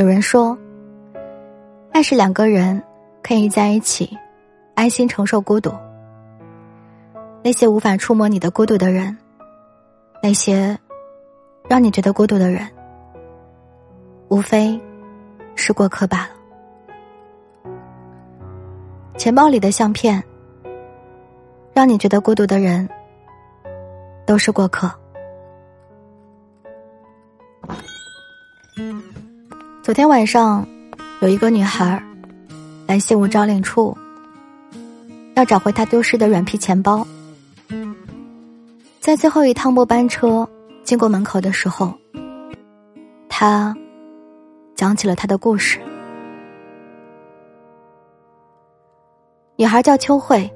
有人说，爱是两个人可以在一起，安心承受孤独。那些无法触摸你的孤独的人，那些让你觉得孤独的人，无非是过客罢了。钱包里的相片，让你觉得孤独的人，都是过客。昨天晚上，有一个女孩来信物招领处，要找回她丢失的软皮钱包。在最后一趟末班车经过门口的时候，她讲起了她的故事。女孩叫秋慧，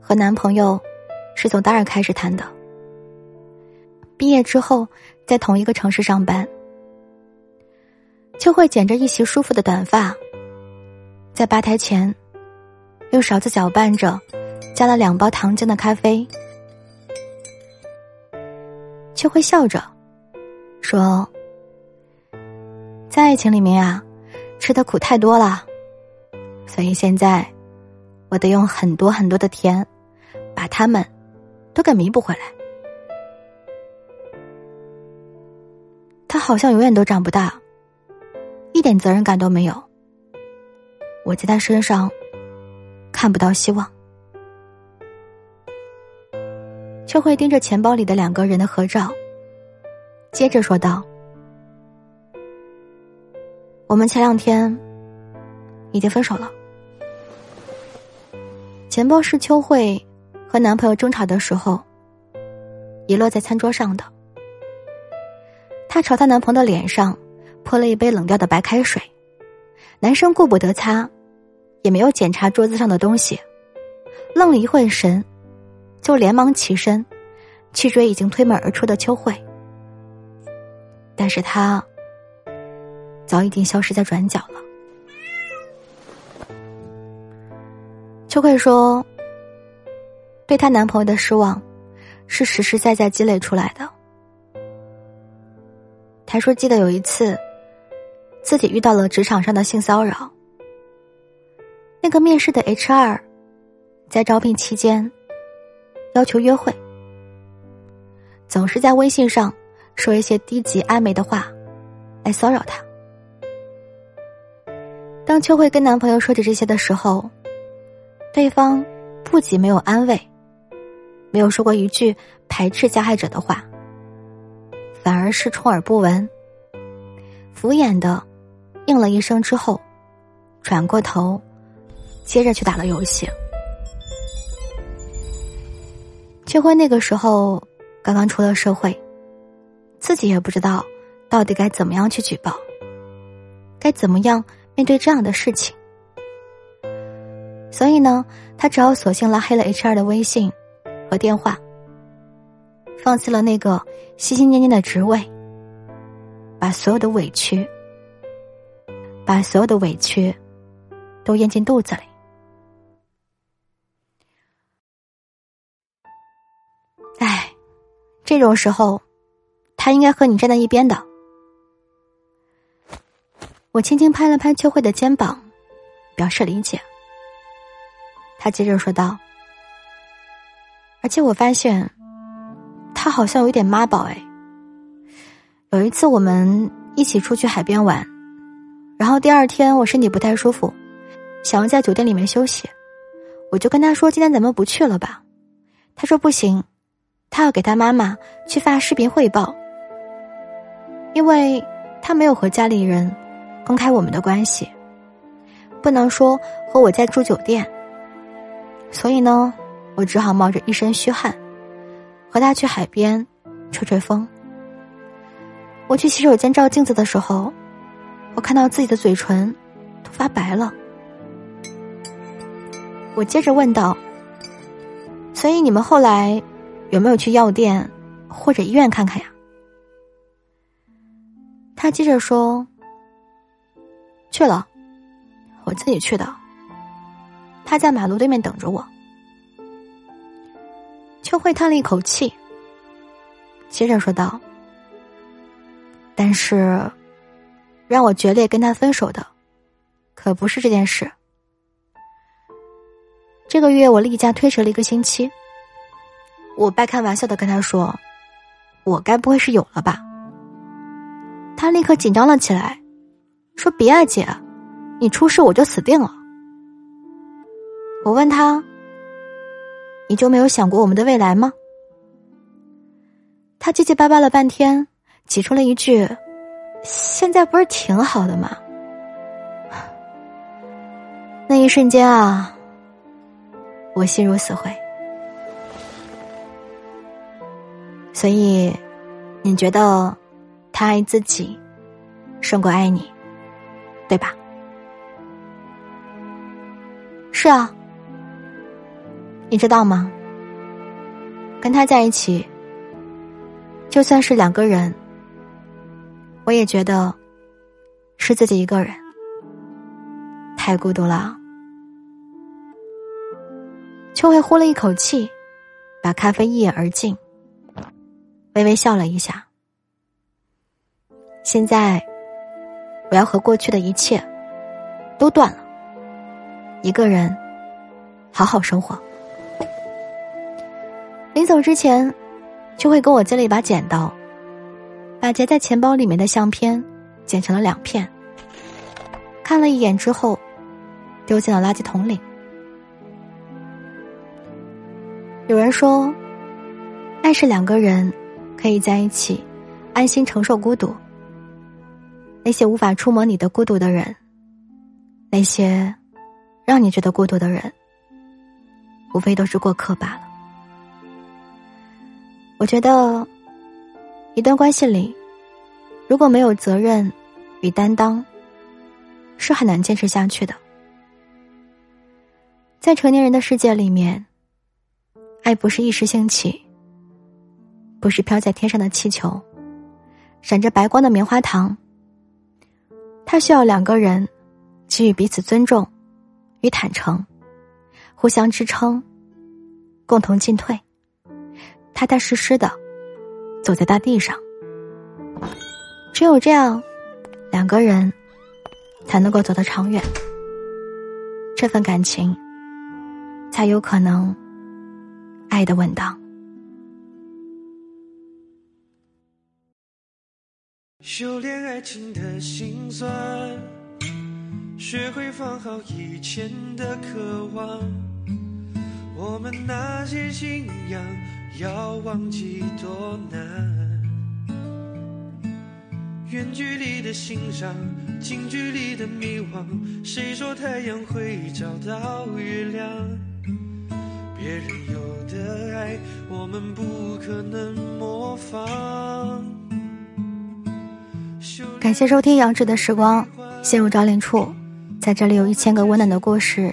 和男朋友是从大二开始谈的，毕业之后在同一个城市上班。秋慧剪着一袭舒服的短发，在吧台前用勺子搅拌着加了两包糖浆的咖啡。秋慧笑着说：“在爱情里面啊，吃的苦太多了，所以现在我得用很多很多的甜，把它们都给弥补回来。”他好像永远都长不大。一点责任感都没有，我在他身上看不到希望。秋慧盯着钱包里的两个人的合照，接着说道：“我们前两天已经分手了。钱包是秋慧和男朋友争吵的时候遗落在餐桌上的，她朝她男朋友的脸上。”泼了一杯冷掉的白开水，男生顾不得擦，也没有检查桌子上的东西，愣了一会神，就连忙起身去追已经推门而出的秋慧，但是他早已经消失在转角了。秋慧说：“对她男朋友的失望，是实实在在积累出来的。”她说：“记得有一次。”自己遇到了职场上的性骚扰。那个面试的 HR，在招聘期间要求约会，总是在微信上说一些低级暧昧的话来骚扰他。当秋慧跟男朋友说起这些的时候，对方不仅没有安慰，没有说过一句排斥加害者的话，反而是充耳不闻，敷衍的。应了一声之后，转过头，接着去打了游戏。秋辉那个时候刚刚出了社会，自己也不知道到底该怎么样去举报，该怎么样面对这样的事情。所以呢，他只好索性拉黑了 HR 的微信和电话，放弃了那个心心念念的职位，把所有的委屈。把所有的委屈都咽进肚子里。哎，这种时候，他应该和你站在一边的。我轻轻拍了拍秋慧的肩膀，表示理解。他接着说道：“而且我发现，他好像有点妈宝哎。有一次我们一起出去海边玩。”然后第二天我身体不太舒服，想要在酒店里面休息，我就跟他说：“今天咱们不去了吧？”他说：“不行，他要给他妈妈去发视频汇报，因为他没有和家里人公开我们的关系，不能说和我在住酒店。所以呢，我只好冒着一身虚汗，和他去海边吹吹风。我去洗手间照镜子的时候。”我看到自己的嘴唇都发白了，我接着问道：“所以你们后来有没有去药店或者医院看看呀？”他接着说：“去了，我自己去的。他在马路对面等着我。”秋慧叹了一口气，接着说道：“但是。”让我决裂跟他分手的，可不是这件事。这个月我例假推迟了一个星期。我半开玩笑的跟他说：“我该不会是有了吧？”他立刻紧张了起来，说：“别啊，姐，你出事我就死定了。”我问他：“你就没有想过我们的未来吗？”他结结巴巴了半天，挤出了一句：“现在不是挺好的吗？”那一瞬间啊。我心如死灰，所以你觉得他爱自己胜过爱你，对吧？是啊，你知道吗？跟他在一起，就算是两个人，我也觉得是自己一个人，太孤独了。秋慧呼了一口气，把咖啡一饮而尽，微微笑了一下。现在，我要和过去的一切都断了，一个人好好生活。临走之前，秋慧给我借了一把剪刀，把夹在钱包里面的相片剪成了两片，看了一眼之后，丢进了垃圾桶里。有人说，爱是两个人可以在一起，安心承受孤独。那些无法触摸你的孤独的人，那些让你觉得孤独的人，无非都是过客罢了。我觉得，一段关系里，如果没有责任与担当，是很难坚持下去的。在成年人的世界里面。爱不是一时兴起，不是飘在天上的气球，闪着白光的棉花糖。它需要两个人给予彼此尊重与坦诚，互相支撑，共同进退，踏踏实实的走在大地上。只有这样，两个人才能够走得长远，这份感情才有可能。爱的稳当。修炼爱情的心酸，学会放好以前的渴望。我们那些信仰，要忘记多难。远距离的欣赏，近距离的迷惘。谁说太阳会找到月亮？别人有。的爱，我们不可能模仿。感谢收听杨志的时光，陷入找领处，在这里有一千个温暖的故事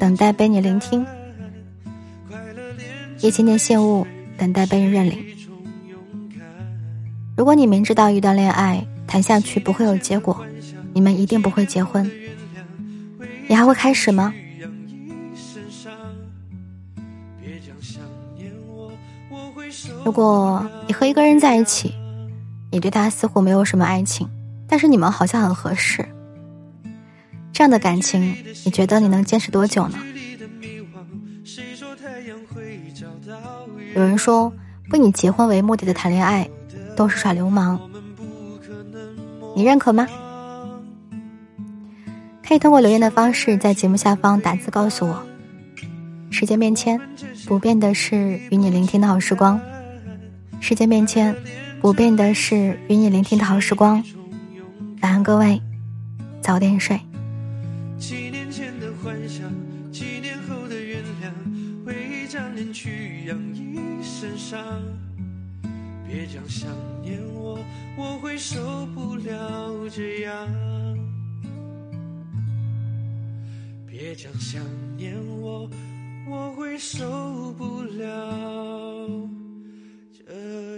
等待被你聆听，一千件信物等待被人认领。如果你明知道一段恋爱谈下去不会有结果，你们一定不会结婚，你还会开始吗？如果你和一个人在一起，你对他似乎没有什么爱情，但是你们好像很合适，这样的感情，你觉得你能坚持多久呢？有人说，不以结婚为目的的谈恋爱都是耍流氓，你认可吗？可以通过留言的方式在节目下方打字告诉我。时间变迁，不变的是与你聆听的好时光。时间变迁，不变的是与你聆听的好时光。晚安，各位，早点睡。想念去养一身伤别讲想念我我会受不了。这样别讲想念我我会受不了。这